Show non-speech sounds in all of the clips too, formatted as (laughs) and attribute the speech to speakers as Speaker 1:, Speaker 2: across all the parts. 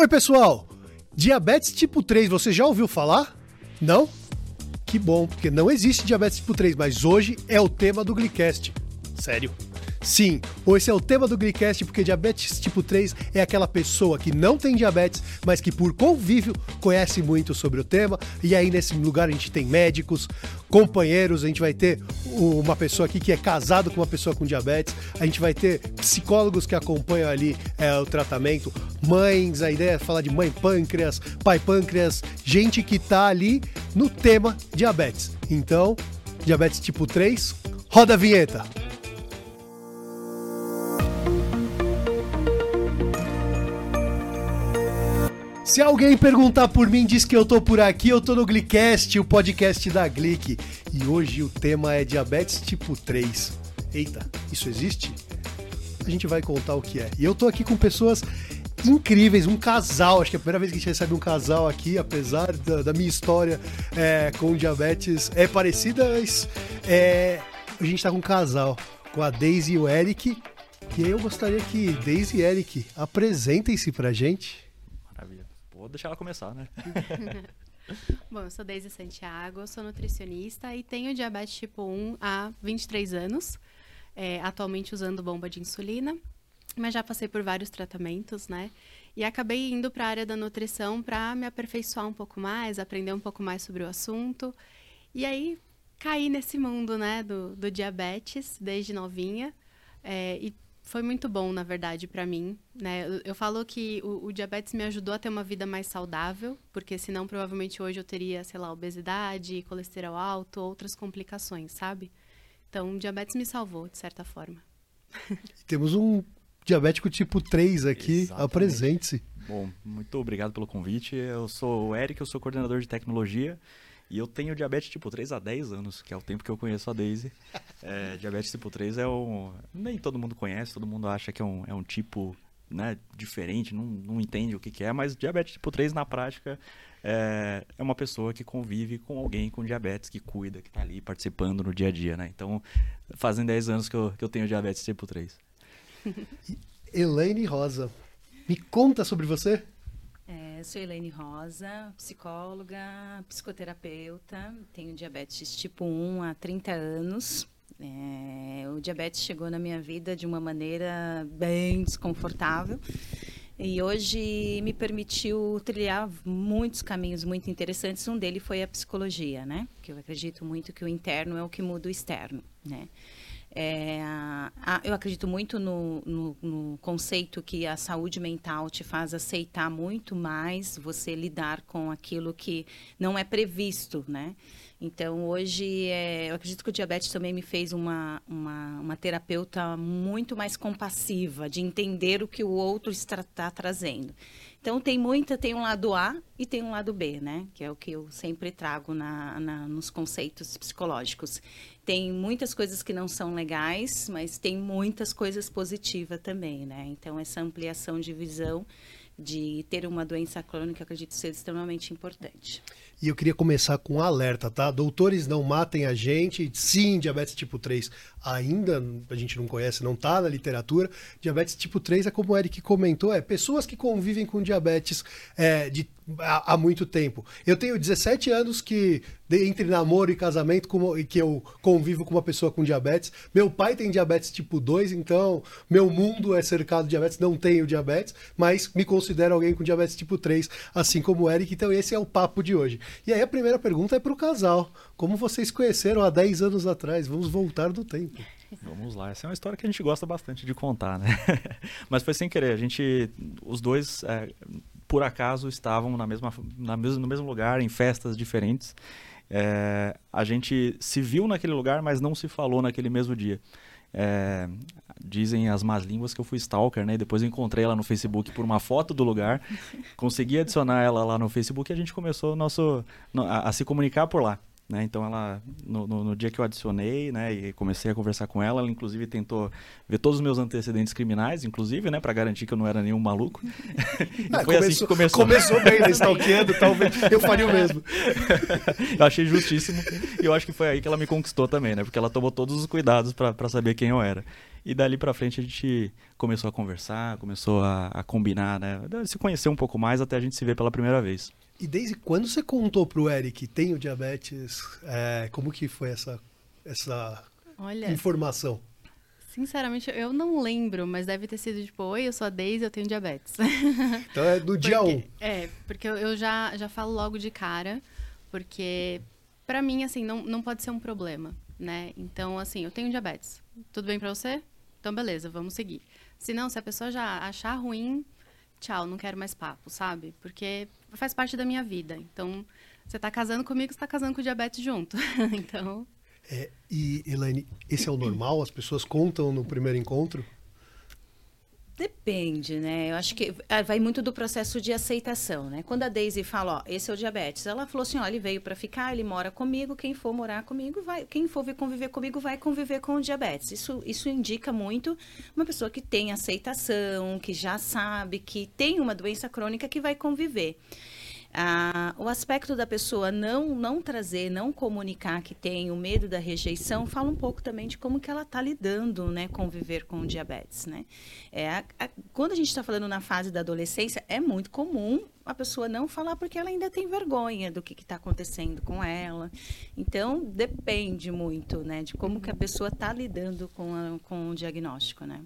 Speaker 1: Oi, pessoal! Diabetes tipo 3, você já ouviu falar? Não? Que bom, porque não existe diabetes tipo 3, mas hoje é o tema do Glicast. Sério. Sim, esse é o tema do Glicast, porque diabetes tipo 3 é aquela pessoa que não tem diabetes, mas que por convívio conhece muito sobre o tema. E aí nesse lugar a gente tem médicos, companheiros, a gente vai ter uma pessoa aqui que é casado com uma pessoa com diabetes, a gente vai ter psicólogos que acompanham ali é, o tratamento, mães, a ideia é falar de mãe pâncreas, pai pâncreas, gente que tá ali no tema diabetes. Então, diabetes tipo 3, roda a vinheta! Se alguém perguntar por mim, diz que eu tô por aqui, eu tô no Glicast, o podcast da Glic. E hoje o tema é diabetes tipo 3. Eita, isso existe? A gente vai contar o que é. E eu tô aqui com pessoas incríveis, um casal. Acho que é a primeira vez que a gente recebe um casal aqui, apesar da, da minha história é, com diabetes é parecida, mas é, a gente tá com um casal, com a Daisy e o Eric. E eu gostaria que Daisy e Eric apresentem-se pra gente.
Speaker 2: Vou deixar ela começar, né? (laughs)
Speaker 3: Bom, eu sou Deise Santiago, sou nutricionista e tenho diabetes tipo 1 há 23 anos, é, atualmente usando bomba de insulina, mas já passei por vários tratamentos, né? E acabei indo para a área da nutrição para me aperfeiçoar um pouco mais, aprender um pouco mais sobre o assunto. E aí caí nesse mundo, né, do, do diabetes desde novinha. É, e foi muito bom, na verdade, para mim. Né? Eu, eu, falo que o, o, diabetes me ajudou a ter uma vida mais saudável, porque senão provavelmente hoje eu teria, sei lá, obesidade, colesterol alto, outras complicações, sabe? Então, o diabetes me salvou, de certa forma. (laughs)
Speaker 1: Temos um diabético tipo 3 aqui, apresente-se.
Speaker 2: Bom, muito obrigado pelo convite. Eu sou o Eric, eu sou coordenador de tecnologia e eu tenho diabetes tipo 3 há 10 anos, que é o tempo que eu conheço a Daisy. É, diabetes tipo 3 é um. Nem todo mundo conhece, todo mundo acha que é um, é um tipo né, diferente, não, não entende o que, que é, mas diabetes tipo 3 na prática é, é uma pessoa que convive com alguém com diabetes, que cuida, que está ali participando no dia a dia, né? Então, fazem 10 anos que eu, que eu tenho diabetes tipo 3. (laughs)
Speaker 1: Elaine Rosa, me conta sobre você.
Speaker 4: Sou Helene Rosa, psicóloga, psicoterapeuta, tenho diabetes tipo 1 há 30 anos. É, o diabetes chegou na minha vida de uma maneira bem desconfortável e hoje me permitiu trilhar muitos caminhos muito interessantes. Um deles foi a psicologia, né? Que eu acredito muito que o interno é o que muda o externo, né? É, a, eu acredito muito no, no, no, conceito que a saúde mental te faz aceitar muito mais você lidar com aquilo que não é previsto, né? Então, hoje, é, eu acredito que o diabetes também me fez uma, uma, uma terapeuta muito mais compassiva, de entender o que o outro está, está trazendo. Então tem muita, tem um lado A e tem um lado B, né? Que é o que eu sempre trago na, na, nos conceitos psicológicos. Tem muitas coisas que não são legais, mas tem muitas coisas positivas também, né? Então essa ampliação de visão de ter uma doença crônica, acredito ser extremamente importante.
Speaker 1: E eu queria começar com um alerta, tá? Doutores não matem a gente. Sim, diabetes tipo 3 ainda a gente não conhece, não está na literatura. Diabetes tipo 3 é como o Eric comentou, é pessoas que convivem com diabetes é, de, há, há, muito tempo. Eu tenho 17 anos que, entre namoro e casamento, como, que eu convivo com uma pessoa com diabetes. Meu pai tem diabetes tipo 2, então meu mundo é cercado de diabetes, não tenho diabetes, mas me considero alguém com diabetes tipo 3, assim como o Eric. Então esse é o papo de hoje. E aí a primeira pergunta é para o casal. Como vocês conheceram há 10 anos atrás? Vamos voltar do tempo.
Speaker 2: Vamos lá, essa é uma história que a gente gosta bastante de contar, né? (laughs) Mas foi sem querer, a gente, os dois, é, por acaso, estavam na mesma, na mesmo, no mesmo lugar, em festas diferentes. É, a gente se viu naquele lugar, mas não se falou naquele mesmo dia. É, dizem as más línguas que eu fui stalker, né? Depois eu encontrei ela no Facebook por uma foto do lugar, (laughs) consegui adicionar ela lá no Facebook e a gente começou nosso, a, a se comunicar por lá. Né? Então ela no, no, no, dia que eu adicionei, né, e comecei a conversar com ela, ela inclusive tentou ver todos os meus antecedentes criminais, inclusive, né, para garantir que eu não era nenhum maluco. (laughs)
Speaker 1: Ah, foi começou, assim que começou. Começou bem, né, stalkeando, talvez (laughs) eu faria o mesmo.
Speaker 2: eu achei justíssimo e eu acho que foi aí que ela me conquistou também, né, porque ela tomou todos os cuidados para saber quem eu era. E dali para frente a gente começou a conversar, começou a, a, combinar, né? Se conhecer um pouco mais até a gente se ver pela primeira vez.
Speaker 1: E desde quando você contou pro Eric tem o diabetes? É, como que foi essa, essa Olha, informação?
Speaker 3: Sinceramente, eu não lembro, mas deve ter sido tipo, oi, eu sou a Deise, eu tenho diabetes. (laughs)
Speaker 1: Então é do dia 1. Um.
Speaker 3: É, porque eu já, já falo logo de cara, porque para mim, assim, não, não pode ser um problema, né? Então, assim, eu tenho diabetes. Tudo bem para você? Então, beleza, vamos seguir. Se não, se a pessoa já achar ruim, tchau, não quero mais papo, sabe? Porque faz parte da minha vida. Então, você tá casando comigo, você tá casando com o diabetes junto. (laughs) então.
Speaker 1: É, e, Elaine, esse é o normal? As pessoas contam no primeiro encontro?
Speaker 4: Depende, né? Eu acho que é, vai muito do processo de aceitação, né? Quando a Daisy fala, ó, esse é o diabetes, ela falou assim, ó, ele veio para ficar, ele mora comigo, quem for morar comigo vai, quem for vir conviver comigo vai conviver com o diabetes. Isso, isso indica muito uma pessoa que tem aceitação, que já sabe que tem uma doença crônica que vai conviver. Ah, o aspecto da pessoa não não trazer, não comunicar que tem o medo da rejeição, fala um pouco também de como que ela está lidando, né, com viver com diabetes, né? É, a, a, quando a gente está falando na fase da adolescência, é muito comum a pessoa não falar porque ela ainda tem vergonha do que está acontecendo com ela. Então depende muito, né, de como que a pessoa está lidando com, a, com o diagnóstico, né?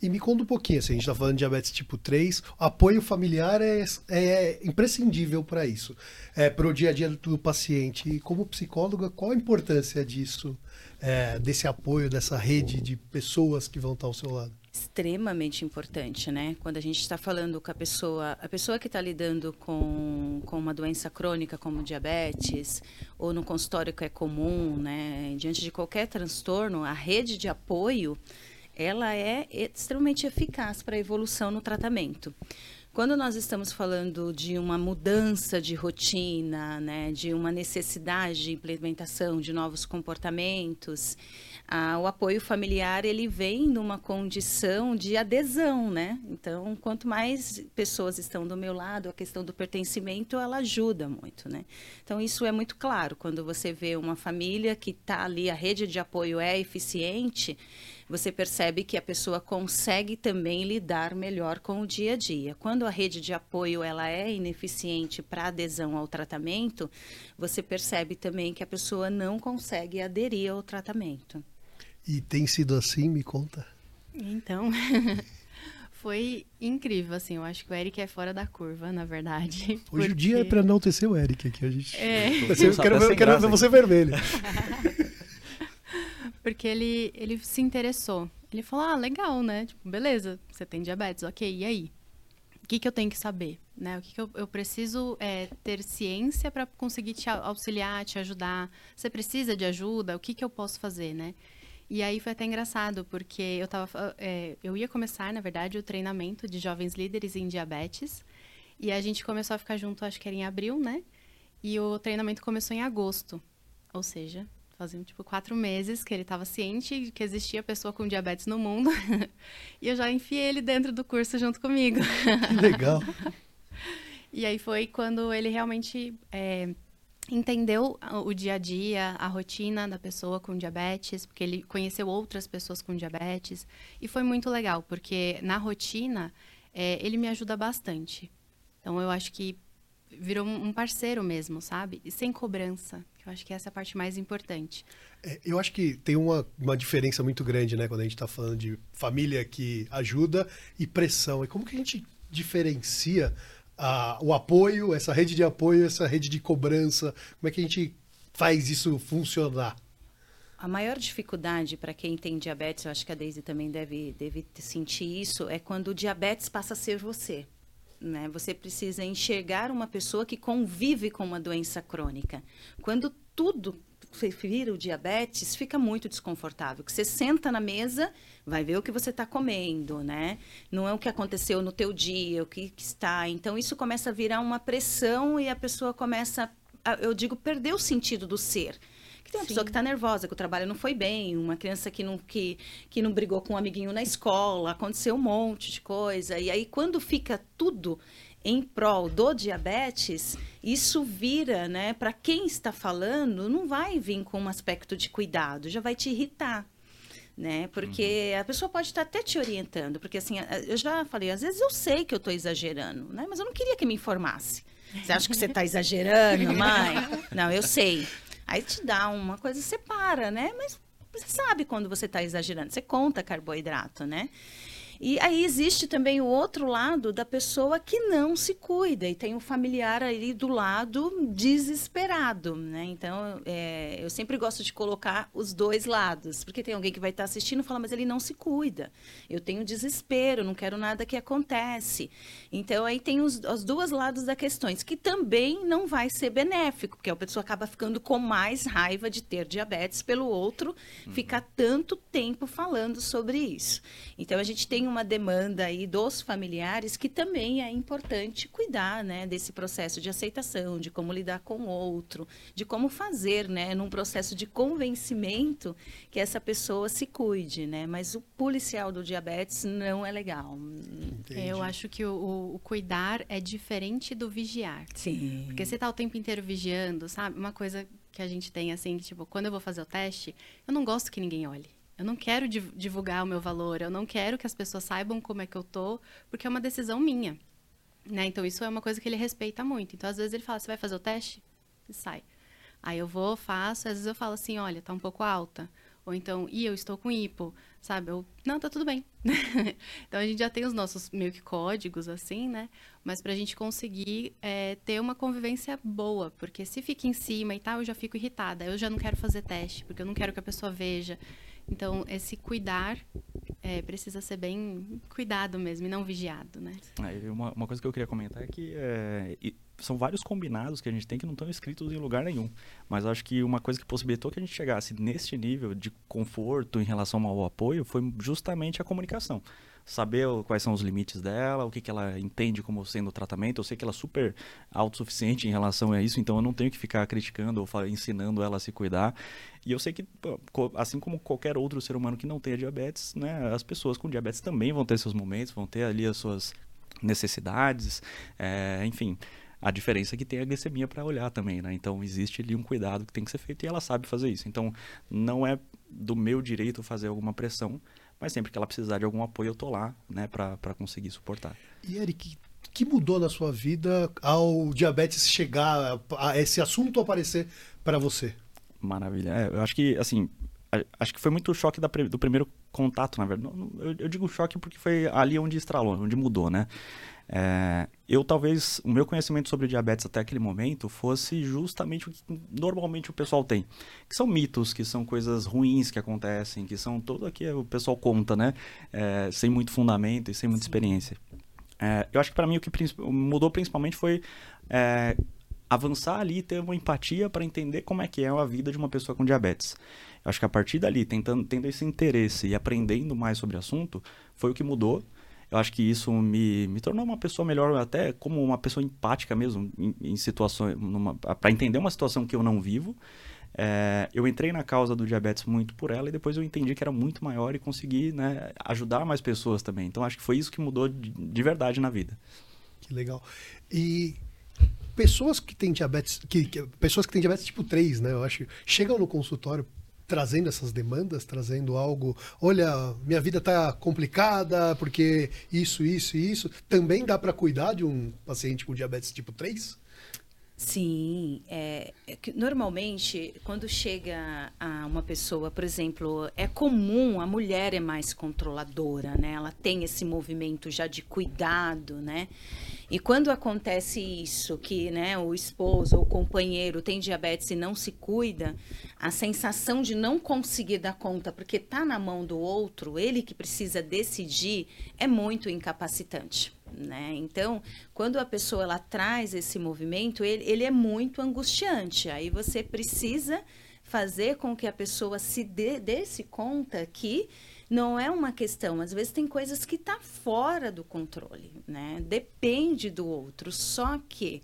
Speaker 1: E me conta um pouquinho, assim, a gente está falando de diabetes tipo 3, apoio familiar é, é imprescindível para isso, é, para o dia a dia do paciente. E como psicóloga, qual a importância disso, é, desse apoio, dessa rede de pessoas que vão estar ao seu lado?
Speaker 4: extremamente importante, né? Quando a gente está falando com a pessoa, a pessoa que está lidando com, com uma doença crônica como diabetes ou no consultório que é comum, né? Diante de qualquer transtorno, a rede de apoio ela é extremamente eficaz para a evolução no tratamento. Quando nós estamos falando de uma mudança de rotina, né, de uma necessidade de implementação de novos comportamentos, o apoio familiar ele vem numa condição de adesão, né? Então, quanto mais pessoas estão do meu lado, a questão do pertencimento ela ajuda muito, né? Então, isso é muito claro quando você vê uma família que está ali, a rede de apoio é eficiente você percebe que a pessoa consegue também lidar melhor com o dia a dia. Quando a rede de apoio ela é ineficiente para adesão ao tratamento, você percebe também que a pessoa não consegue aderir ao tratamento.
Speaker 1: E tem sido assim, me conta.
Speaker 3: Então, (laughs) foi incrível, assim. Eu acho que o Eric é fora da curva, na verdade. (laughs)
Speaker 1: Hoje porque... o dia é para não ter o Eric aqui. A gente... É. (laughs) Eu quero, ver, quero ver você vermelho.
Speaker 3: Porque ele, ele se interessou. Ele falou: ah, legal, né? Tipo, beleza, você tem diabetes, ok, e aí? O que, que eu tenho que saber? Né? O que, que eu, eu preciso é, ter ciência para conseguir te auxiliar, te ajudar? Você precisa de ajuda? O que, que eu posso fazer, né? E aí foi até engraçado, porque eu tava. É, eu ia começar, na verdade, o treinamento de jovens líderes em diabetes. E a gente começou a ficar junto, acho que era em abril, né? E o treinamento começou em agosto. Ou seja, Faziam, tipo, quatro meses que ele estava ciente de que existia pessoa com diabetes no mundo. (laughs) e eu já enfiei ele dentro do curso junto comigo. (laughs)
Speaker 1: Que legal.
Speaker 3: e aí foi quando ele realmente é, entendeu o dia a dia, a rotina da pessoa com diabetes, porque ele conheceu outras pessoas com diabetes. E foi muito legal, porque na rotina é, ele me ajuda bastante. Então eu acho que virou um parceiro mesmo, sabe? E sem cobrança. Eu acho que essa é a parte mais importante.
Speaker 1: É, eu acho que tem uma, uma diferença muito grande, né? Quando a gente está falando de família que ajuda e pressão. E como que a gente diferencia a, o apoio, essa rede de apoio, essa rede de cobrança? Como é que a gente faz isso funcionar?
Speaker 4: A maior dificuldade para quem tem diabetes, eu acho que a Daisy também deve, deve sentir isso, é quando o diabetes passa a ser você. Né? Você precisa enxergar uma pessoa que convive com uma doença crônica. Quando tudo vira o diabetes, fica muito desconfortável. Que você senta na mesa, vai ver o que você está comendo, né? Não é o que aconteceu no teu dia, o que, que está. Então isso começa a virar uma pressão e a pessoa começa, a, eu digo, perder o sentido do ser. Tem uma Sim. pessoa que está nervosa, que o trabalho não foi bem, uma criança que não, que, que não brigou com um amiguinho na escola, aconteceu um monte de coisa. E aí, quando fica tudo em prol do diabetes, isso vira, né, para quem está falando, não vai vir com um aspecto de cuidado, já vai te irritar. né? Porque uhum. a pessoa pode estar até te orientando, porque assim, eu já falei, às vezes eu sei que eu estou exagerando, né? Mas eu não queria que me informasse. Você acha que você está exagerando, mãe? (laughs) Não, eu sei. Aí te dá uma coisa, separa, né? Mas você sabe quando você está exagerando. Você conta carboidrato, né? E aí existe também o outro lado da pessoa que não se cuida e tem um familiar ali do lado desesperado, né? Então, é, eu sempre gosto de colocar os dois lados, porque tem alguém que vai estar assistindo e fala, mas ele não se cuida. Eu tenho desespero, não quero nada que acontece. Então, aí tem os, os dois lados da questões, que também não vai ser benéfico, porque a pessoa acaba ficando com mais raiva de ter diabetes pelo outro, uhum. ficar tanto tempo falando sobre isso. Então, a gente tem tem uma demanda aí dos familiares que também é importante cuidar, né, desse processo de aceitação, de como lidar com o outro, de como fazer, né, num processo de convencimento que essa pessoa se cuide, né? Mas o policial do diabetes não é legal.
Speaker 3: É, eu acho que o, o, cuidar é diferente do vigiar.
Speaker 4: Sim.
Speaker 3: Porque você tá o tempo inteiro vigiando, sabe? Uma coisa que a gente tem assim, que, tipo, quando eu vou fazer o teste, eu não gosto que ninguém olhe. Eu não quero divulgar o meu valor, eu não quero que as pessoas saibam como é que eu tô, porque é uma decisão minha. Né? Então, isso é uma coisa que ele respeita muito. Então, às vezes, ele fala: Você vai fazer o teste? E sai. Aí eu vou, faço, às vezes eu falo assim: Olha, tá um pouco alta. Ou então, e eu estou com hipo, sabe? Eu, não, tá tudo bem. (laughs) então a gente já tem os nossos meio que códigos, assim, né? Mas pra gente conseguir é, ter uma convivência boa, porque se fica em cima e tal, eu já fico irritada. Eu já não quero fazer teste, porque eu não quero que a pessoa veja. Então, esse cuidar é, precisa ser bem cuidado mesmo e não vigiado, né?
Speaker 2: É, uma, uma, coisa que eu queria comentar é que é, são vários combinados que a gente tem que não estão escritos em lugar nenhum. Mas acho que uma coisa que possibilitou que a gente chegasse neste nível de conforto em relação ao apoio foi justamente a comunicação saber quais são os limites dela, o que, que ela entende como sendo o tratamento. Eu sei que ela é super autossuficiente em relação a isso, então eu não tenho que ficar criticando ou ensinando ela a se cuidar. E eu sei que, assim como qualquer outro ser humano que não tenha diabetes, né, as pessoas com diabetes também vão ter seus momentos, vão ter ali as suas necessidades, é, enfim. A diferença é que tem a glicemia para olhar também, né? Então existe ali um cuidado que tem que ser feito e ela sabe fazer isso. Então não é do meu direito fazer alguma pressão, mas sempre que ela precisar de algum apoio, eu tô lá, né, para conseguir suportar.
Speaker 1: E Eric, o que mudou na sua vida ao diabetes chegar, a esse assunto aparecer para você?
Speaker 2: Maravilha. É, eu acho que, assim, acho que foi muito o choque da, do primeiro contato, na verdade. Eu, eu, digo choque porque foi ali onde estralou, onde mudou, né? É, eu talvez, o meu conhecimento sobre diabetes até aquele momento fosse justamente o que normalmente o pessoal tem. Que são mitos, que são coisas ruins que acontecem, que são tudo que o pessoal conta, né? É, sem muito fundamento e sem muita Sim. experiência. É, eu acho que para mim o que mudou principalmente foi é, avançar ali e ter uma empatia para entender como é que é a vida de uma pessoa com diabetes. Eu acho que a partir dali, tentando, tendo esse interesse e aprendendo mais sobre o assunto, foi o que mudou eu acho que isso me, me tornou uma pessoa melhor, até como uma pessoa empática mesmo, em, em situações. para entender uma situação que eu não vivo. É, eu entrei na causa do diabetes muito por ela e depois eu entendi que era muito maior e consegui né, ajudar mais pessoas também. Então acho que foi isso que mudou de, de verdade na vida.
Speaker 1: Que legal. E pessoas que têm diabetes, que, que, pessoas que têm diabetes tipo 3, né? Eu acho, chegam no consultório trazendo essas demandas, trazendo algo, olha, minha vida está complicada porque isso, isso e isso. Também dá para cuidar de um paciente com diabetes tipo 3?
Speaker 4: Sim, é, é normalmente quando chega a uma pessoa, por exemplo, é comum a mulher é mais controladora, né? Ela tem esse movimento já de cuidado, né? E quando acontece isso, que né, o esposo ou o companheiro tem diabetes e não se cuida, a sensação de não conseguir dar conta porque está na mão do outro, ele que precisa decidir, é muito incapacitante. Né? Então, quando a pessoa ela traz esse movimento, ele, ele é muito angustiante. Aí você precisa fazer com que a pessoa se dê, desse conta que não é uma questão. Às vezes tem coisas que tá fora do controle, né? Depende do outro. Só que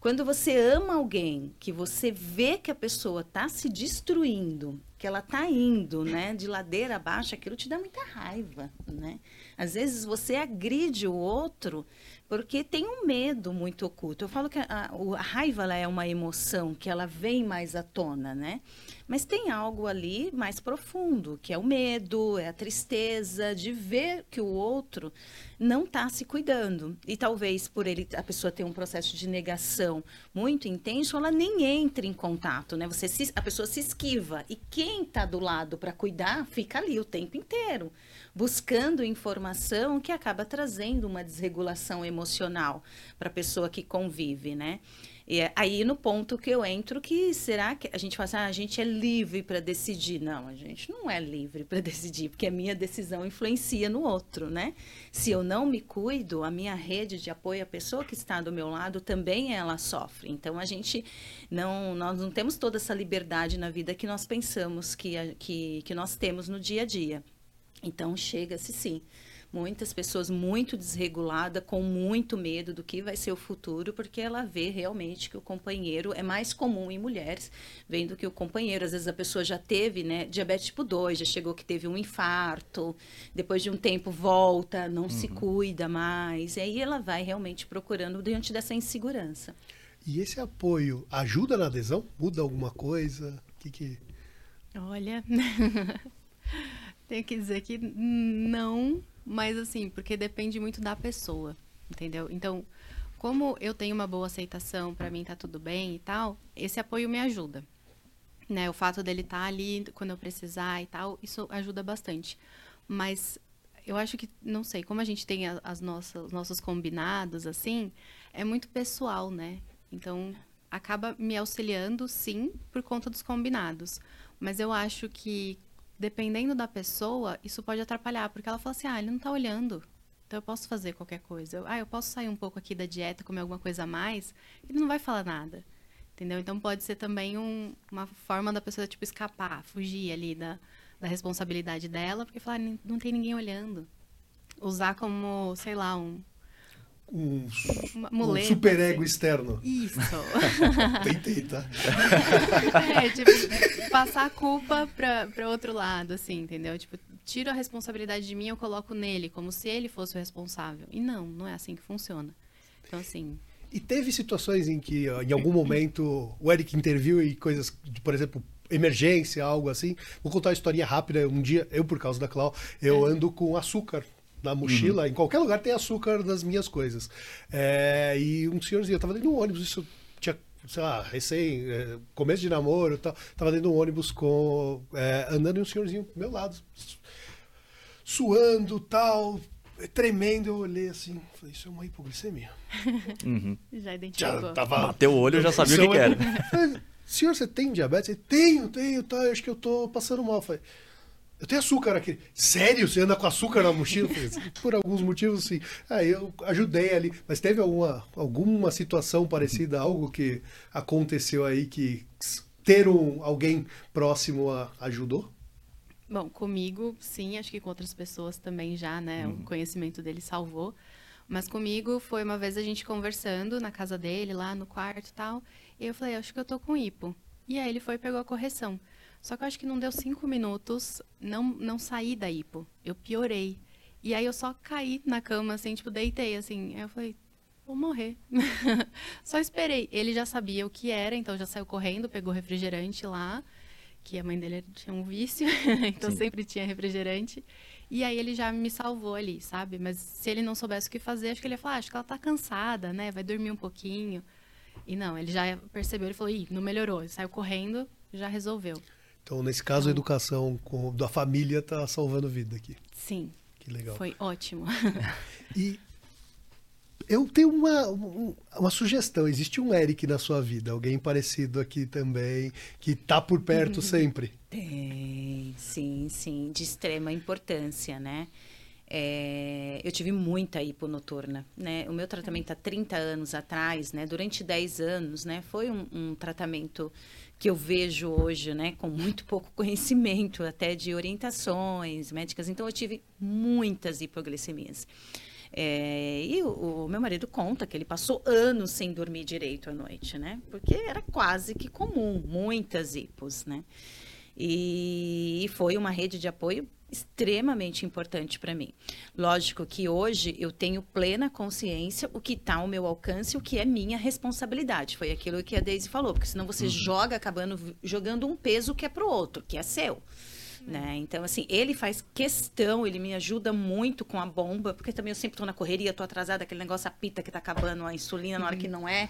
Speaker 4: quando você ama alguém, que você vê que a pessoa está se destruindo, que ela está indo, né, de ladeira abaixo, aquilo te dá muita raiva, né? Às vezes você agride o outro porque tem um medo muito oculto. Eu falo que a, a, raiva é uma emoção que ela vem mais à tona, né? Mas tem algo ali mais profundo, que é o medo, é a tristeza de ver que o outro não está se cuidando. E talvez por ele a pessoa ter um processo de negação muito intenso, ela nem entra em contato, né? Você se, a pessoa se esquiva e quem está do lado para cuidar fica ali o tempo inteiro, buscando informação que acaba trazendo uma desregulação emocional para a pessoa que convive, né? E é aí no ponto que eu entro que será que a gente fala assim, ah, a gente é livre para decidir. Não, a gente não é livre para (laughs) decidir, porque a minha decisão influencia no outro, né? Se eu não me cuido, a minha rede de apoio, a pessoa que está do meu lado também ela sofre. Então a gente não nós não temos toda essa liberdade na vida que nós pensamos que que, que nós temos no dia a dia. Então chega-se sim muitas pessoas muito desregulada, com muito medo do que vai ser o futuro, porque ela vê realmente que o companheiro é mais comum em mulheres, vendo que o companheiro, às vezes a pessoa já teve, né, diabetes tipo 2, já chegou que teve um infarto, depois de um tempo volta, não uhum. se cuida mais, e aí ela vai realmente procurando diante dessa insegurança.
Speaker 1: E esse apoio ajuda na adesão? Muda alguma coisa? O que que...
Speaker 3: Olha, (laughs) tenho que dizer que não, mas assim, porque depende muito da pessoa, entendeu? Então, como eu tenho uma boa aceitação, para mim tá tudo bem e tal, esse apoio me ajuda. Né? O fato dele estar tá ali quando eu precisar e tal, isso ajuda bastante. Mas eu acho que, não sei, como a gente tem as nossas, os nossos combinados, assim, é muito pessoal, né? Então, acaba me auxiliando, sim, por conta dos combinados. Mas eu acho que dependendo da pessoa, isso pode atrapalhar, porque ela fala assim: ah, ele não está olhando. Então eu posso fazer qualquer coisa. Eu, ah, eu posso sair um pouco aqui da dieta, comer alguma coisa a mais. Ele não vai falar nada. Entendeu? Então pode ser também um, uma forma da pessoa, tipo, escapar, fugir ali da, da responsabilidade dela, porque falar, não tem ninguém olhando. Usar como, sei lá, um,
Speaker 1: um, um super ego assim. externo.
Speaker 3: Isso. (laughs)
Speaker 1: Tentei, tá? (laughs)
Speaker 3: é, tipo, passar a culpa para outro lado, assim, entendeu? Tipo, tiro a responsabilidade de mim eu coloco nele, como se ele fosse o responsável. E não, não é assim que funciona. Então, assim...
Speaker 1: E teve situações em que, em algum momento, o Eric interviu e coisas, por exemplo, emergência, algo assim. Vou contar uma historinha rápida. Um dia, eu, por causa da Clau, eu é. ando com açúcar na mochila, uhum. em qualquer lugar tem açúcar nas minhas coisas. É, e um senhorzinho, eu tava dentro de um ônibus, isso tinha, sei lá, recém, é, começo de namoro tal, tava dentro de um ônibus com, é, andando e um senhorzinho do meu lado, suando tal, tremendo, eu olhei assim, falei, isso é uma hipoglicemia. (laughs)
Speaker 3: Uhum. Já identificou. Já
Speaker 2: tava, Bateu o olho, eu já sabia o que, que era. (laughs)
Speaker 1: Senhor, você tem diabetes? Tenho, tenho, tá, acho que eu tô passando mal. falei, eu tenho açúcar aqui. Sério? Você anda com açúcar na mochila? Por alguns motivos, sim. Aí eu ajudei ali. Mas teve alguma, alguma situação parecida, algo que aconteceu aí que ter um, alguém próximo a, ajudou?
Speaker 3: Bom, comigo, sim. Acho que com outras pessoas também já, né? Uhum. O conhecimento dele salvou. Mas comigo foi uma vez a gente conversando na casa dele, lá no quarto e tal. E eu falei, acho que eu tô com hipo. E aí ele foi e pegou a correção. Só que eu acho que não deu cinco minutos, não, não saí da hipo. Eu piorei. E aí eu só caí na cama, assim, tipo, deitei, assim. Aí eu falei, vou morrer. (laughs) só esperei. Ele já sabia o que era, então já saiu correndo, pegou refrigerante lá, que a mãe dele tinha um vício, (laughs) então Sim. sempre tinha refrigerante. E aí ele já me salvou ali, sabe? Mas se ele não soubesse o que fazer, acho que ele ia falar, ah, acho que ela tá cansada, né? Vai dormir um pouquinho. E não, ele já percebeu, ele falou, ih, não melhorou. Ele saiu correndo, já resolveu.
Speaker 1: Então, nesse caso, a educação com, da família está salvando vida aqui.
Speaker 3: Sim.
Speaker 1: Que legal.
Speaker 3: Foi ótimo. (laughs)
Speaker 1: e eu tenho uma, uma sugestão. Existe um Eric na sua vida? Alguém parecido aqui também, que está por perto uhum. (laughs) sempre?
Speaker 4: Tem, sim, sim. De extrema importância, né? É, eu tive muita hiponoturna, né? O meu tratamento há 30 anos atrás, né? Durante 10 anos, né? Foi um, um tratamento que eu vejo hoje, né, com muito pouco (laughs) conhecimento até de orientações médicas. Então, eu tive muitas hipoglicemias. É, e o, o, meu marido conta que ele passou anos sem dormir direito à noite, né? Porque era quase que comum, muitas hipos, né? E, e foi uma rede de apoio extremamente importante para mim. Lógico que hoje eu tenho plena consciência o que está ao meu alcance, o que é minha responsabilidade. Foi aquilo que a Daisy falou, porque senão você uhum. joga acabando jogando um peso que é para o outro, que é seu. Né? Então, assim, ele faz questão, ele me ajuda muito com a bomba, porque também eu sempre estou na correria, estou atrasada, aquele negócio apita que está acabando a insulina na hora que não é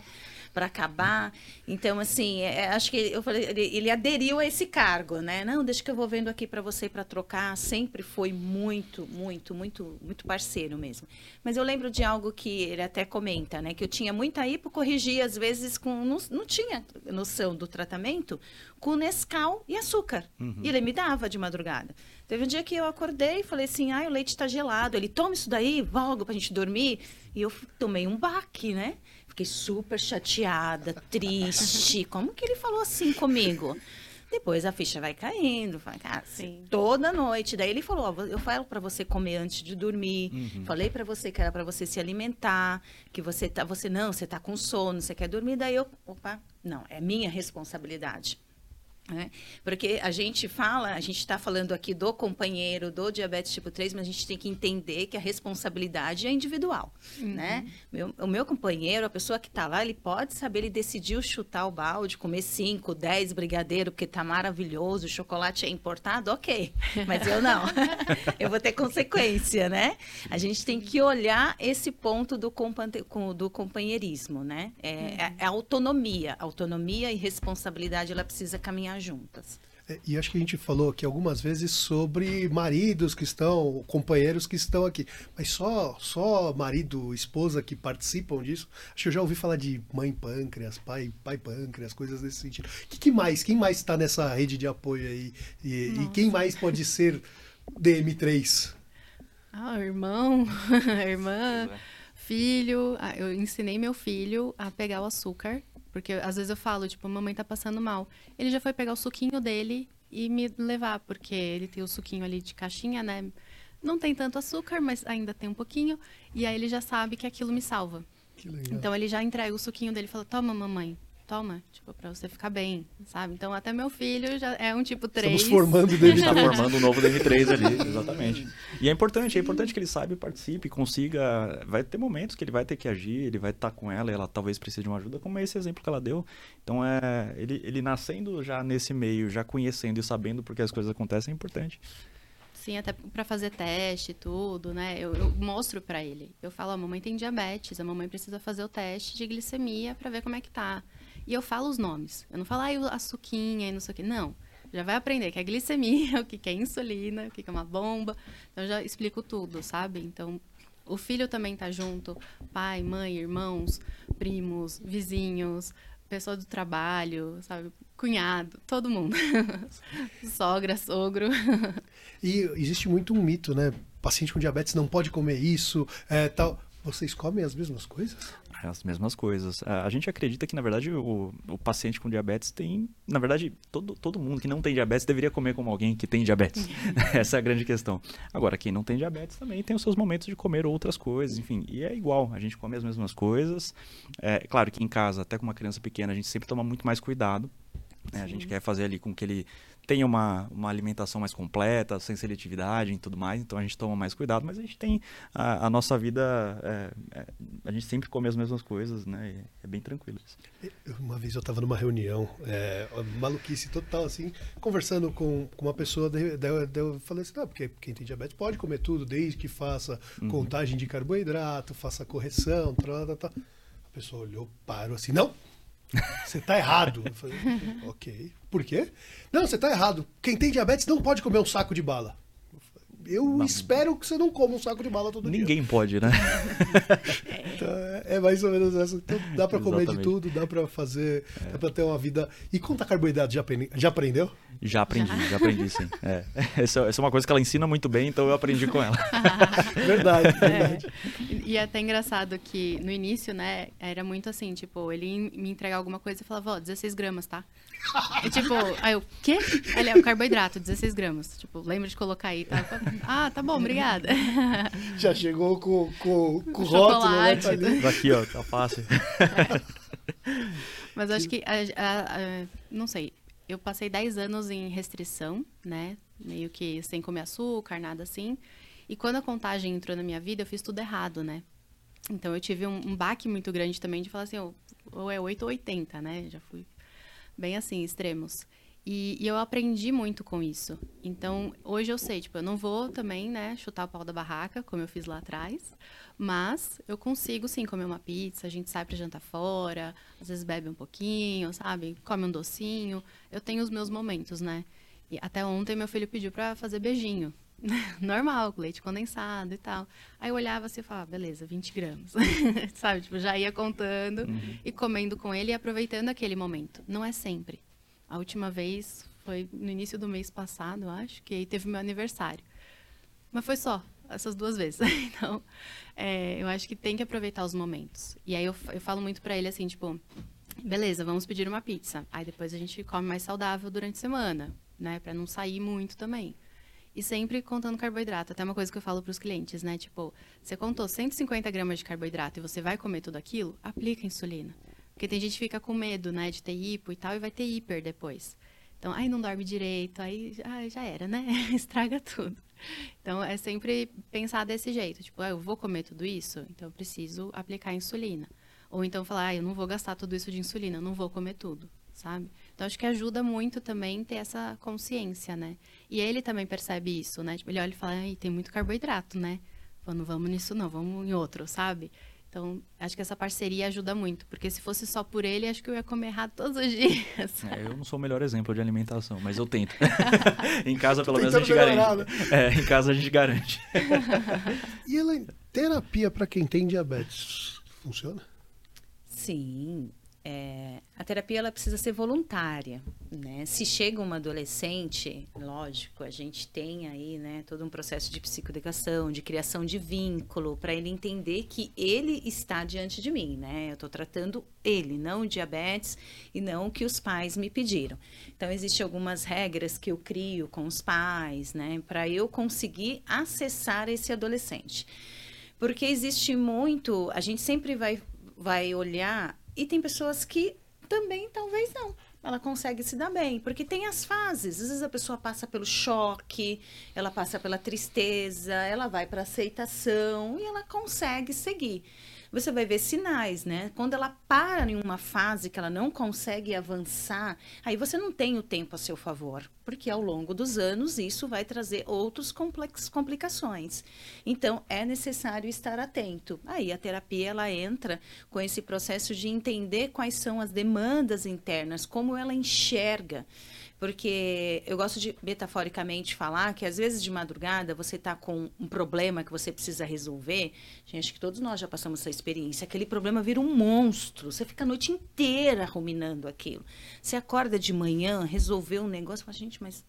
Speaker 4: para acabar. Então, assim, é, é, acho que eu falei, ele, ele, aderiu a esse cargo, né? Não, deixa que eu vou vendo aqui para você para trocar. Sempre foi muito, muito, muito, muito parceiro mesmo. Mas eu lembro de algo que ele até comenta, né? Que eu tinha muita hipo, corrigia às vezes com não, não tinha noção do tratamento com Nescau e açúcar. Uhum. E ele me dava de madrugada. Teve um dia que eu acordei e falei assim: ah, o leite está gelado. Ele toma isso daí, logo para a gente dormir. E eu tomei um baque, né? Fiquei super chateada, triste. Como que ele falou assim comigo? Depois a ficha vai caindo, vai, cara, Sim. toda noite. Daí ele falou: ó, eu falo para você comer antes de dormir. Uhum. Falei para você que era para você se alimentar, que você tá, você não, você tá com sono, você quer dormir. Daí eu, opa, não, é minha responsabilidade. Né? Porque a gente fala, a gente está falando aqui do companheiro do diabetes tipo 3, mas a gente tem que entender que a responsabilidade é individual. Uhum. Né? Meu, o meu companheiro, a pessoa que está lá, ele pode saber, ele decidiu chutar o balde, comer 5, 10 brigadeiro, porque está maravilhoso, o chocolate é importado, ok. Mas eu não. (laughs) eu vou ter consequência, né? A gente tem que olhar esse ponto do, do companheirismo, né? É, uhum. é, é autonomia. Autonomia e responsabilidade, ela precisa caminhar juntas.
Speaker 1: É, e acho que a gente falou aqui algumas vezes sobre maridos que estão, companheiros que estão aqui. Mas só, só marido, esposa que participam disso. Acho que eu já ouvi falar de mãe pâncreas, pai, pai pâncreas, coisas desse sentido. Que, que mais? Quem mais está nessa rede de apoio aí? E, e, quem mais pode ser DM3?
Speaker 3: Ah, irmão, (laughs) irmã, filho. Ah, eu ensinei meu filho a pegar o açúcar porque às vezes eu falo, tipo, mamãe tá passando mal. Ele já foi pegar o suquinho dele e me levar, porque ele tem o suquinho ali de caixinha, né? Não tem tanto açúcar, mas ainda tem um pouquinho. E aí ele já sabe que aquilo me salva. Então ele já entrega o suquinho dele e fala: Toma, mamãe, toma, tipo, pra você ficar bem, sabe? Então até meu filho já é um tipo 3.
Speaker 1: Estamos formando o (laughs) DM3.
Speaker 2: Está formando um novo DM3 ali, exatamente. E é importante, é importante que ele saiba participe, consiga. Vai ter momentos que ele vai ter que agir, ele vai estar com ela e ela talvez precise de uma ajuda, como é esse exemplo que ela deu. Então é. Ele, ele nascendo já nesse meio, já conhecendo e sabendo porque as coisas acontecem, é importante.
Speaker 3: Sim, até para fazer teste e tudo, né? Eu, eu mostro para ele. Eu falo, a mamãe tem diabetes, a mamãe precisa fazer o teste de glicemia para ver como é que tá. E eu falo os nomes. Eu não falo, ah, a suquinha e não sei o quê. Não. Já vai aprender que é glicemia, (laughs) o que é insulina, o que é uma bomba. Então, já explico tudo, sabe? Então, o filho também tá junto. Pai, mãe, irmãos, primos, vizinhos, pessoa do trabalho, sabe? Cunhado, todo mundo. (laughs) Sogra, sogro. (laughs)
Speaker 1: e existe muito um mito, né? Paciente com diabetes não pode comer isso, é, tal. Vocês comem as mesmas coisas?
Speaker 2: As mesmas coisas. A gente acredita que, na verdade, o, o paciente com diabetes tem. Na verdade, todo, todo mundo que não tem diabetes deveria comer como alguém que tem diabetes. (laughs) Essa é a grande questão. Agora, quem não tem diabetes também tem os seus momentos de comer outras coisas, enfim. E é igual, a gente come as mesmas coisas. É claro que em casa, até com uma criança pequena, a gente sempre toma muito mais cuidado. Né? A gente quer fazer ali com que ele tenha uma, uma alimentação mais completa, sem seletividade e tudo mais, então a gente toma mais cuidado, mas a gente tem a, a nossa vida, é, é, a gente sempre come as mesmas coisas, né? é bem tranquilo isso.
Speaker 1: Uma vez eu estava numa reunião, é, maluquice total, assim, conversando com, com uma pessoa, daí, eu falei assim, não, porque quem tem diabetes pode comer tudo, desde que faça uhum. contagem de carboidrato, faça correção, tal, tal, tal. A pessoa olhou, parou assim, não, você está errado. Eu falei, (laughs) ok. Por quê? Não, você está errado. Quem tem diabetes não pode comer um saco de bala. Eu Mas... espero que você não coma um saco de bala todo
Speaker 2: Ninguém
Speaker 1: dia.
Speaker 2: Ninguém pode, né? (laughs)
Speaker 1: então, é, é mais ou menos essa. Então, dá para comer de tudo, dá para fazer, é. dá para ter uma vida. E conta carboidrato, já, aprendi, já aprendeu?
Speaker 2: Já aprendi, já, já aprendi sim. É. (laughs) Essa, essa, é uma coisa que ela ensina muito bem, então eu aprendi com ela. (laughs)
Speaker 1: verdade, é. verdade.
Speaker 3: É. E é até engraçado que no início, né, era muito assim, tipo, ele me entregar alguma coisa e falava, ó, oh, 16 gramas, tá? E tipo, aí eu, quê? Ele é o carboidrato, 16 gramas. Tipo, lembra de colocar aí, tá? Ah, tá bom, obrigada. (laughs)
Speaker 1: Já chegou com, com, com o rótulo, né?
Speaker 2: Tá Aqui, ó, tá fácil.
Speaker 3: É. (laughs) Mas acho que, a, a, a, não sei, eu passei 10 anos em restrição, né? meio que sem comer açúcar, nada assim. E quando a contagem entrou na minha vida, eu fiz tudo errado, né? Então eu tive um, um baque muito grande também de falar assim, ou, ou é 8 ou 80, né? Já fui bem assim, extremos. E, e, eu aprendi muito com isso. Então, hoje eu sei, tipo, eu não vou também, né, chutar o pau da barraca, como eu fiz lá atrás, mas eu consigo, sim, comer uma pizza, a gente sai pra jantar fora, às vezes bebe um pouquinho, sabe? Come um docinho. Eu tenho os meus momentos, né? E até ontem meu filho pediu para fazer beijinho. (laughs) Normal, com leite condensado e tal. Aí eu olhava assim e falava, beleza, 20 gramas. (laughs) sabe? Tipo, já ia contando uhum. e comendo com ele e aproveitando aquele momento. Não é sempre a última vez foi no início do mês passado, acho, que aí teve meu aniversário. Mas foi só essas duas vezes. (laughs) Então, é, eu acho que tem que aproveitar os momentos. E aí eu, eu falo muito para ele assim, tipo, beleza, vamos pedir uma pizza. Aí depois a gente come mais saudável durante a semana, né, para não sair muito também. E sempre contando carboidrato. Até uma coisa que eu falo para os clientes, né? Tipo, você contou 150 gramas de carboidrato e você vai comer tudo aquilo, aplica insulina. Porque tem gente que fica com medo, né, de ter hipo e tal, e vai ter hiper depois. Então, aí não dorme direito, aí ah, já era, né? (laughs) Estraga tudo. Então, é sempre pensar desse jeito. Tipo, ah, eu vou comer tudo isso, então eu preciso aplicar insulina. Ou então falar, ah, eu não vou gastar tudo isso de insulina, eu não vou comer tudo, sabe? Então, acho que ajuda muito também ter essa consciência, né? E ele também percebe isso, né? Tipo, ele olha e fala, ai, tem muito carboidrato, né? Fala, não vamos nisso não, vamos em outro, sabe? Então, acho que essa parceria ajuda muito, porque se fosse só por ele, acho que eu ia comer errado todos os (laughs) dias.
Speaker 2: É, eu não sou o melhor exemplo de alimentação, mas eu tento. (laughs) em casa, pelo menos, a gente garante. É, em casa a gente garante. (laughs)
Speaker 1: e ela, terapia para quem tem diabetes funciona?
Speaker 4: Sim, é, a terapia ela precisa ser voluntária, né? Se chega uma adolescente, lógico, a gente tem aí, né, todo um processo de psicoeducação, de criação de vínculo, para ele entender que ele está diante de mim, né? Eu estou tratando ele, não o diabetes e não o que os pais me pediram. Então existem algumas regras que eu crio com os pais, né, para eu conseguir acessar esse adolescente. Porque existe muito, a gente sempre vai vai olhar e tem pessoas que também talvez não. Ela consegue se dar bem, porque tem as fases. Às vezes a pessoa passa pelo choque, ela passa pela tristeza, ela vai para aceitação e ela consegue seguir você vai ver sinais, né? Quando ela para em uma fase que ela não consegue avançar, aí você não tem o tempo a seu favor, porque ao longo dos anos isso vai trazer outras complicações. Então é necessário estar atento. Aí a terapia ela entra com esse processo de entender quais são as demandas internas, como ela enxerga porque eu gosto de metaforicamente falar que às vezes de madrugada você está com um problema que você precisa resolver. Gente, acho que todos nós já passamos essa experiência. Aquele problema vira um monstro. Você fica a noite inteira ruminando aquilo. Você acorda de manhã, resolveu um negócio, fala, gente, mas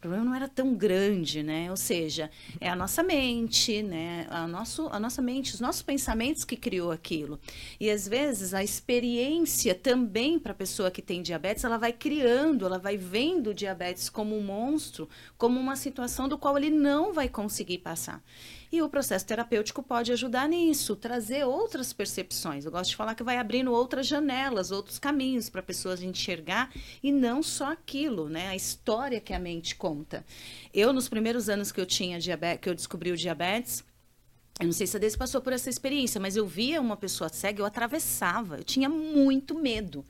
Speaker 4: o problema não era tão grande, né? Ou seja, é a nossa mente, né? A, nosso, a nossa mente, os nossos pensamentos que criou aquilo. E às vezes a experiência também para a pessoa que tem diabetes, ela vai criando, ela vai vendo o diabetes como um monstro, como uma situação do qual ele não vai conseguir passar. E o processo terapêutico pode ajudar nisso, trazer outras percepções. Eu gosto de falar que vai abrindo outras janelas, outros caminhos para pessoas enxergar e não só aquilo, né? A história que a mente conta. Eu, nos primeiros anos que eu tinha diabetes, que eu descobri o diabetes, eu não sei se a Desi passou por essa experiência, mas eu via uma pessoa cega, eu atravessava, eu tinha muito medo.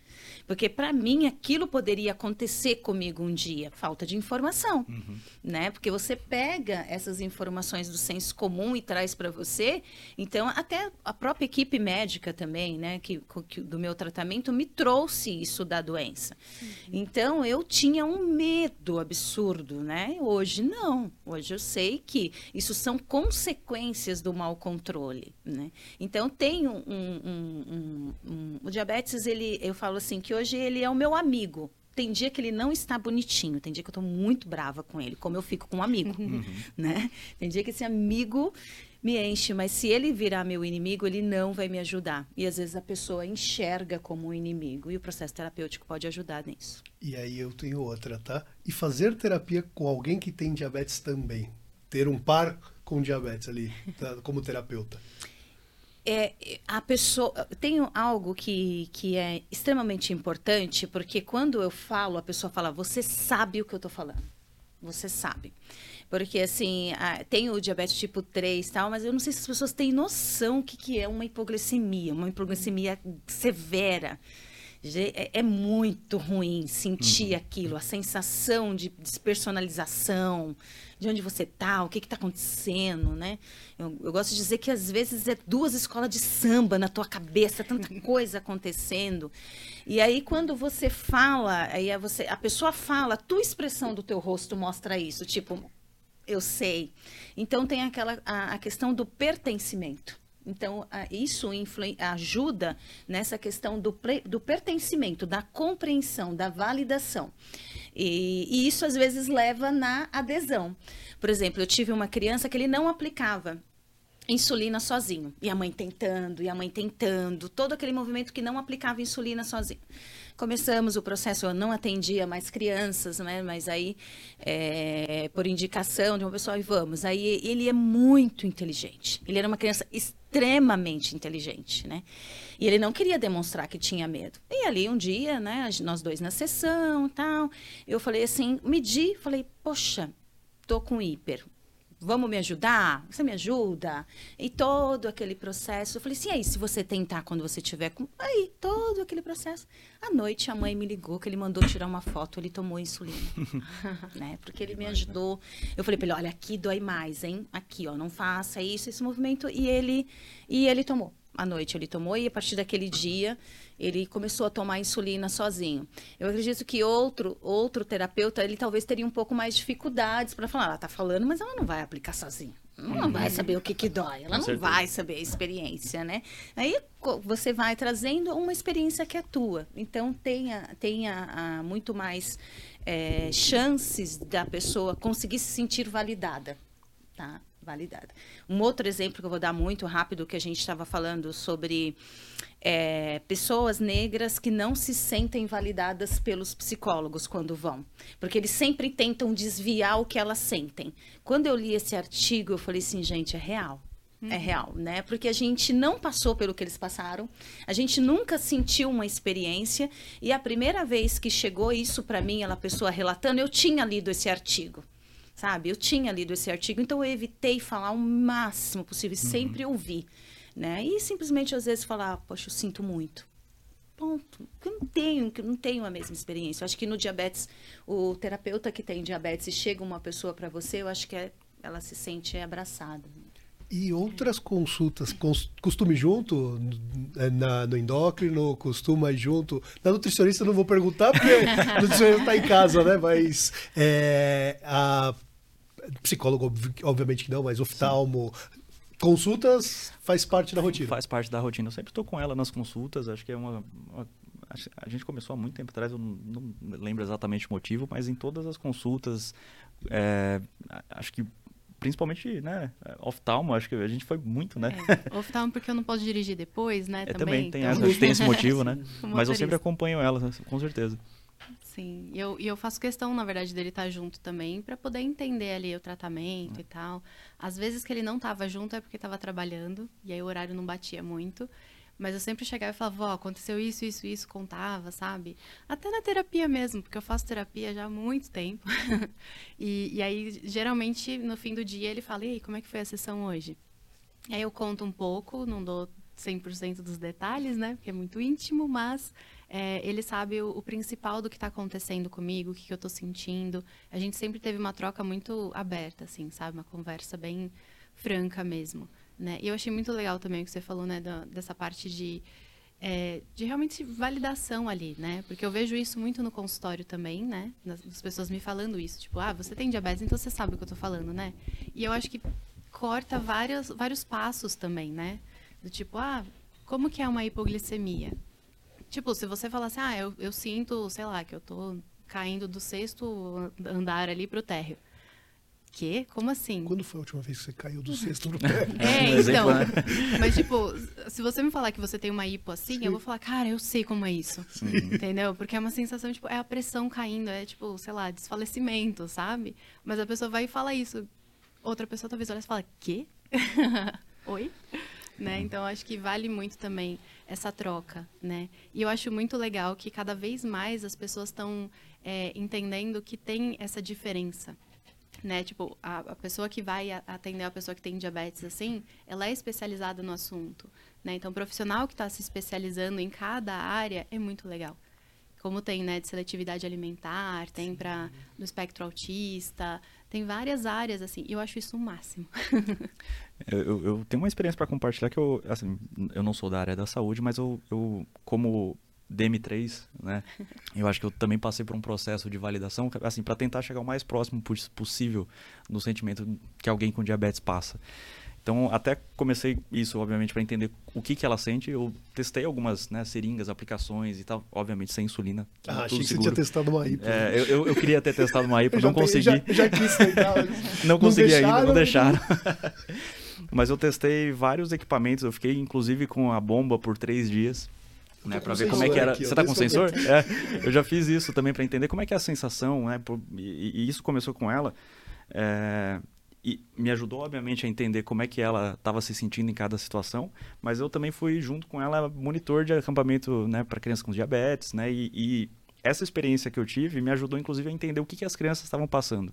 Speaker 4: Porque para mim aquilo poderia acontecer comigo um dia, falta de informação, uhum. né? Porque você pega essas informações do senso comum e traz para você. Então até a própria equipe médica também, né, que, que, do meu tratamento me trouxe isso da doença. Uhum. Então eu tinha um medo absurdo, né? Hoje não. Hoje eu sei que isso são consequências do mau controle, né? Então tem um, um, um, um o diabetes ele, eu falo assim que hoje ele é o meu amigo. Tem dia que ele não está bonitinho, tem dia que eu estou muito brava com ele, como eu fico com um amigo, uhum. (laughs) né? Tem dia que esse amigo me enche, mas se ele virar meu inimigo, ele não vai me ajudar. E às vezes a pessoa enxerga como um inimigo e o processo terapêutico pode ajudar nisso.
Speaker 1: E aí eu tenho outra, tá? E fazer terapia com alguém que tem diabetes também. Ter um par com diabetes ali, (laughs) tá? como terapeuta
Speaker 4: é, a pessoa tem algo que, que é extremamente importante porque quando eu falo a pessoa fala você sabe o que eu estou falando Você sabe. Porque, assim, tem o diabetes tipo 3 e tal, mas eu não sei se as pessoas têm noção o que, que é uma hipoglicemia, uma hipoglicemia severa. É, é muito ruim sentir uhum. aquilo, a sensação de despersonalização, de onde você está, o que está acontecendo, né? Eu, eu, gosto de dizer que às vezes é duas escolas de samba na tua cabeça, tanta (laughs) coisa acontecendo. E aí quando você fala, aí você, a pessoa fala, a tua expressão do teu rosto mostra isso, tipo, eu sei. Então tem aquela a, a questão do pertencimento. Então, isso ajuda nessa questão do, do, pertencimento, da compreensão, da validação. E, e, isso, às vezes, leva na adesão. Por exemplo, eu tive uma criança que ele não aplicava insulina sozinho. E a mãe tentando, e a mãe tentando, todo aquele movimento que não aplicava insulina sozinho. Começamos o processo, eu não atendia mais crianças, né? Mas aí, é, por indicação de uma pessoa, e vamos. Aí ele é muito inteligente. Ele era uma criança extremamente inteligente, né? E ele não queria demonstrar que tinha medo. E ali um dia, né, nós dois na sessão, tal, eu falei assim, medi, falei, poxa, tô com hiper vamos me ajudar? Você me ajuda? E todo aquele processo. Eu falei assim, aí, se você tentar quando você tiver com. Aí, todo aquele processo. À noite, a mãe me ligou que ele mandou tirar uma foto, ele tomou insulina. (laughs) né? Porque ele me ajudou. Eu falei para ele: olha, aqui dói mais, hein? Aqui, ó, não faça isso, esse movimento. E ele, e ele tomou à noite ele tomou e a partir daquele dia ele começou a tomar insulina sozinho. Eu acredito que outro outro terapeuta ele talvez teria um pouco mais de dificuldades para falar, ela está falando, mas ela não vai aplicar sozinha. Ela não uhum. vai saber o que, que dói, ela Com não certeza. vai saber a experiência, né? Aí você vai trazendo uma experiência que é tua. Então tenha, tenha ah, muito mais é, chances da pessoa conseguir se sentir validada, tá? Validada. Um outro exemplo que eu vou dar muito rápido, que a gente estava falando sobre é, pessoas negras que não se sentem validadas pelos psicólogos quando vão, porque eles sempre tentam desviar o que elas sentem. Quando eu li esse artigo, eu falei assim, gente, é real. É uhum. real, né? Porque a gente não passou pelo que eles passaram, a gente nunca sentiu uma experiência e a primeira vez que chegou isso para mim, ela pessoa relatando, eu tinha lido esse artigo sabe? Eu tinha lido esse artigo, então eu evitei falar o máximo possível, uhum. sempre ouvir, né? E simplesmente às vezes falar, poxa, eu sinto muito. Ponto. Eu não tenho, não tenho a mesma experiência. Eu acho que no diabetes, o terapeuta que tem diabetes e chega uma pessoa para você, eu acho que é, ela se sente abraçada.
Speaker 1: E outras consultas, costume junto é, na, no endócrino, costuma junto. Na nutricionista não vou perguntar, porque (laughs) a nutricionista está em casa, né? Mas é, a psicólogo, obviamente que não, mas oftalmo. Sim. Consultas faz parte da rotina.
Speaker 2: Faz parte da rotina. Eu sempre estou com ela nas consultas. Acho que é uma, uma a gente começou há muito tempo atrás, eu não, não, lembro exatamente o motivo, mas em todas as consultas, é, acho que principalmente, né, oftalmo, acho que a gente foi muito, né?
Speaker 3: É, (laughs) oftalmo porque eu não posso dirigir depois, né,
Speaker 2: é,
Speaker 3: também.
Speaker 2: também tem, então... essa, tem esse motivo, né? (laughs) Mas eu sempre acompanho ela, com certeza.
Speaker 3: Sim, e eu, e eu faço questão, na verdade, dele estar tá junto também, para poder entender ali o tratamento e tal. Às vezes que ele não estava junto é porque estava trabalhando, e aí o horário não batia muito. Mas eu sempre chegava e falava, ó, aconteceu isso, isso, isso, contava, sabe? Até na terapia mesmo, porque eu faço terapia já há muito tempo. (laughs) e, e aí, geralmente, no fim do dia, ele fala, e aí, como é que foi a sessão hoje? E aí eu conto um pouco, não dou 100% dos detalhes, né? Porque é muito íntimo, mas é, ele sabe o, o, principal do que está acontecendo comigo, o que, que eu estou sentindo. A gente sempre teve uma troca muito aberta, assim, sabe? Uma conversa bem franca mesmo, né? E eu achei muito legal também o que você falou, né? Da, dessa parte de, é, de realmente validação ali, né? Porque eu vejo isso muito no consultório também, né? Das pessoas me falando isso. Tipo, ah, você tem diabetes, então você sabe o que eu estou falando, né? E eu acho que corta vários, vários passos também, né? Do tipo, ah, como que é uma hipoglicemia? Tipo, se você falar assim, ah, eu, eu sinto, sei lá, que eu tô caindo do sexto andar ali pro térreo. Que? Como assim?
Speaker 1: Quando foi a última vez que você caiu do (laughs) sexto pro térreo?
Speaker 3: É, então. (laughs) Mas, tipo, se você me falar que você tem uma hipo assim, Sim. eu vou falar, cara, eu sei como é isso. Sim. Entendeu? Porque é uma sensação, tipo, é a pressão caindo, é tipo, sei lá, desfalecimento, sabe? Mas a pessoa vai e fala isso. Outra pessoa talvez olhe e fala, quê? (laughs) Oi? Né? Então, acho que vale muito também essa troca, né? E eu acho muito legal que cada vez mais as pessoas estão é, entendendo que tem essa diferença, né? Tipo, a, a pessoa que vai atender a pessoa que tem diabetes, assim, ela é especializada no assunto, né? Então, o profissional que está se especializando em cada área é muito legal. Como tem, né, de seletividade alimentar, tem para do espectro autista, tem várias áreas, assim, e eu acho isso o máximo. (laughs)
Speaker 2: eu, eu, tenho uma experiência para compartilhar que eu, assim, eu não sou da área da saúde, mas eu, eu como DM3, né? (laughs) Eu acho que eu também passei por um processo de validação, assim, para tentar chegar o mais próximo possível no sentimento que alguém com diabetes passa. Então, até comecei isso, obviamente, para entender o que, que ela sente. Eu testei algumas né, seringas, aplicações e tal, obviamente sem insulina.
Speaker 1: Ah, achei que você tinha testado uma IPA.
Speaker 2: É, eu, eu, eu, queria ter testado uma IPA, não consegui.
Speaker 1: Já, já quis tentar, (laughs)
Speaker 2: não consegui ainda, não deixaram. (laughs) Mas eu testei vários equipamentos, eu fiquei inclusive com a bomba por três dias né, para ver como é que era. Aqui, Você tá com sensor? É, eu já fiz isso também para entender como é que é a sensação, né? E, e isso começou com ela. É, e me ajudou, obviamente, a entender como é que ela estava se sentindo em cada situação, mas eu também fui junto com ela monitor de acampamento né, para crianças com diabetes, né? E, e, essa experiência que eu tive me ajudou, inclusive, a entender o que, que as crianças estavam passando.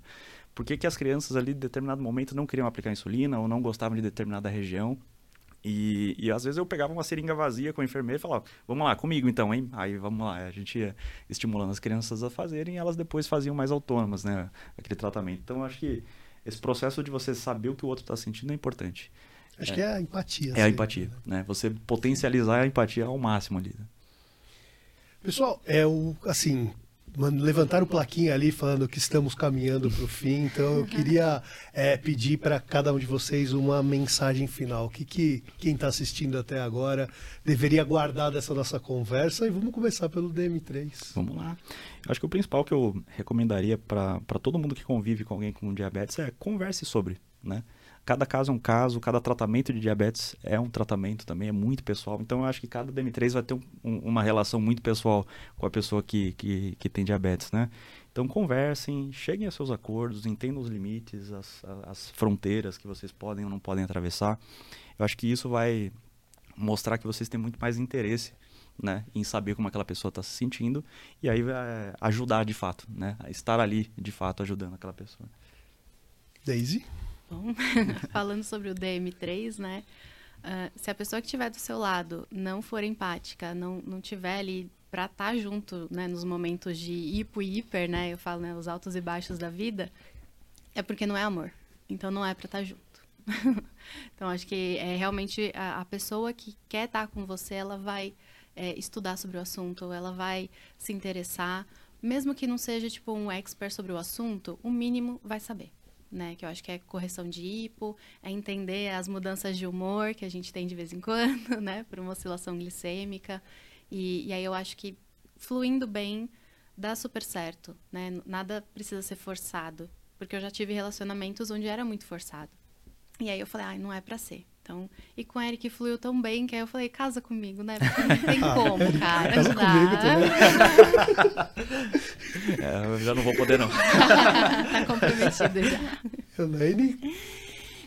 Speaker 2: Por que, que as crianças ali, em determinado momento, não queriam aplicar insulina ou não gostavam de determinada região. E, e, às vezes eu pegava uma seringa vazia com a enfermeira e falava, vamos lá, comigo então, hein? Aí vamos lá, a gente ia estimulando as crianças a fazerem e elas depois faziam mais autônomas, né? Aquele tratamento. Então, acho que esse processo de você saber o que o outro está sentindo é importante.
Speaker 1: Acho é, que é a empatia.
Speaker 2: É a empatia, né? Você potencializar a empatia ao máximo ali. Né?
Speaker 1: Pessoal, é o, assim, levantaram plaquinha ali falando que estamos caminhando para o fim. Então eu queria é, pedir para cada um de vocês uma mensagem final. O que, que quem está assistindo até agora deveria guardar dessa nossa conversa? E vamos começar pelo DM3.
Speaker 2: Vamos lá. Eu acho que o principal que eu recomendaria para todo mundo que convive com alguém com diabetes é converse sobre, né? Cada caso é um caso, cada tratamento de diabetes é um tratamento também, é muito pessoal. Então eu acho que cada DM3 vai ter um, um, uma relação muito pessoal com a pessoa que, que, que, tem diabetes, né? Então conversem, cheguem a seus acordos, entendam os limites, as, as fronteiras que vocês podem ou não podem atravessar. Eu acho que isso vai mostrar que vocês têm muito mais interesse né, em saber como aquela pessoa está se sentindo e aí vai ajudar de fato, né, estar ali de fato ajudando aquela pessoa.
Speaker 1: Daisy?
Speaker 3: Bom, (laughs) falando sobre o DM3, né? Uh, se a pessoa que estiver do seu lado não for empática, não, não tiver ali para estar tá junto, né, nos momentos de hipo e hiper, né, eu falo, né, os altos e baixos da vida, é porque não é amor. Então não é para estar tá junto. (laughs) então acho que é realmente a, a pessoa que quer estar tá com você, ela vai é, estudar sobre o assunto, ela vai se interessar, mesmo que não seja tipo um expert sobre o assunto, o mínimo vai saber né? Que eu acho que é correção de hipo, é entender as mudanças de humor que a gente tem de vez em (laughs) quando, né? Por uma oscilação glicêmica. E, e aí eu acho que fluindo bem dá super certo, né? Nada precisa ser forçado. Porque eu já tive relacionamentos onde era muito forçado. E aí eu falei, ai, ah, não é para ser. Então, e com o Eric fluiu tão bem que aí eu falei, casa comigo, né? Porque não tem (laughs) como, cara. casa comigo
Speaker 2: também. (laughs) é, eu já não vou poder, não. (laughs)
Speaker 3: tá comprometido já.
Speaker 1: Elaine?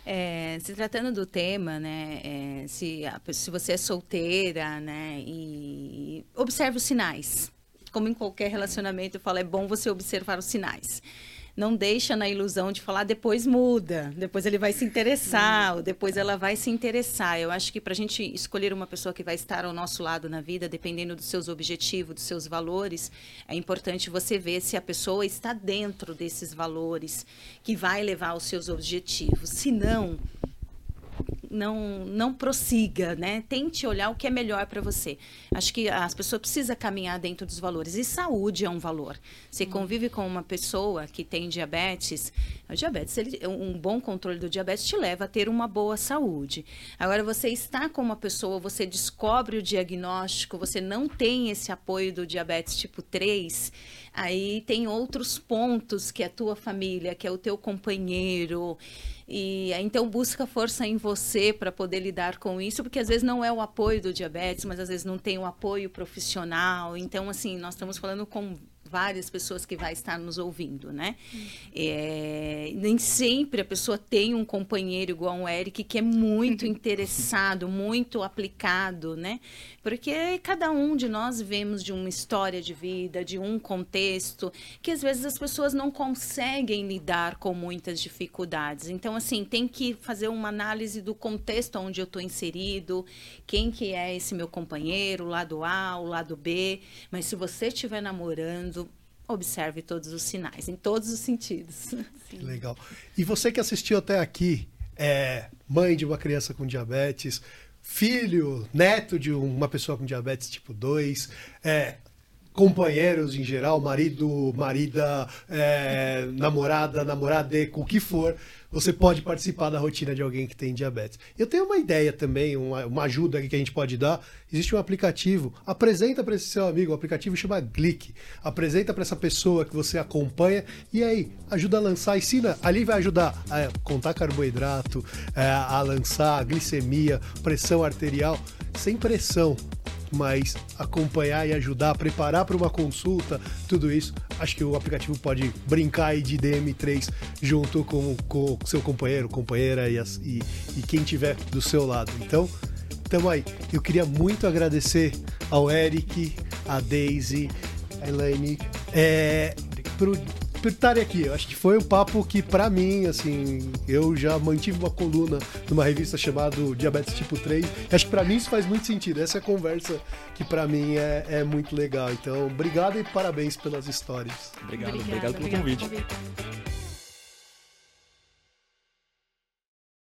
Speaker 4: É, se tratando do tema, né, é, se, se você é solteira, né, e observe os sinais. Como em qualquer relacionamento, eu falo, é bom você observar os sinais não deixa na ilusão de falar depois muda, depois ele vai se interessar, ou depois ela vai se interessar. Eu acho que para a gente escolher uma pessoa que vai estar ao nosso lado na vida, dependendo dos seus objetivos, dos seus valores, é importante você ver se a pessoa está dentro desses valores que vai levar aos seus objetivos. Se não, não, não prossiga, né? Tente olhar o que é melhor para você. Acho que as pessoas precisam caminhar dentro dos valores. E saúde é um valor. Você hum. convive com uma pessoa que tem diabetes, o diabetes, ele, um bom controle do diabetes te leva a ter uma boa saúde. Agora, você está com uma pessoa, você descobre o diagnóstico, você não tem esse apoio do diabetes tipo 3, aí tem outros pontos que é a tua família, que é o teu companheiro. E então busca força em você para poder lidar com isso, porque às vezes não é o apoio do diabetes, mas às vezes não tem o apoio profissional. Então, assim, nós estamos falando com várias pessoas que vai estar nos ouvindo, né? É, nem sempre a pessoa tem um companheiro igual o Eric que é muito (laughs) interessado, muito aplicado, né? Porque cada um de nós vemos de uma história de vida, de um contexto, que às vezes as pessoas não conseguem lidar com muitas dificuldades. Então, assim, tem que fazer uma análise do contexto onde eu estou inserido, quem que é esse meu companheiro, o lado A, o lado B. Mas se você estiver namorando, observe todos os sinais, em todos os sentidos.
Speaker 1: Legal. E você que assistiu até aqui, é mãe de uma criança com diabetes, filho, neto de uma pessoa com diabetes tipo 2, é, companheiros em geral, marido, marida, é, namorada, com o que for, você pode participar da rotina de alguém que tem diabetes. Eu tenho uma ideia também, uma, uma ajuda que a gente pode dar. Existe um aplicativo, apresenta para esse seu amigo, o aplicativo chama Glick. Apresenta para essa pessoa que você acompanha e aí ajuda a lançar, ensina. Ali vai ajudar a contar carboidrato, é, a lançar a glicemia, pressão arterial, sem pressão mas acompanhar e ajudar, preparar para uma consulta, tudo isso, acho que o aplicativo pode brincar aí de DM3 junto com o seu companheiro, companheira e, as, e, e quem tiver do seu lado. Então, tamo aí. Eu queria muito agradecer ao Eric, a Daisy, a Elaine, é, pro por estarem aqui. Eu acho que foi um papo que, para mim, assim, eu já mantive uma coluna numa revista chamada Diabetes Tipo 3. Acho que para mim isso faz muito sentido. Essa é a conversa que para mim é, é, muito legal. Então, obrigado e parabéns pelas histórias.
Speaker 2: Obrigado, obrigado pelo convite. convite.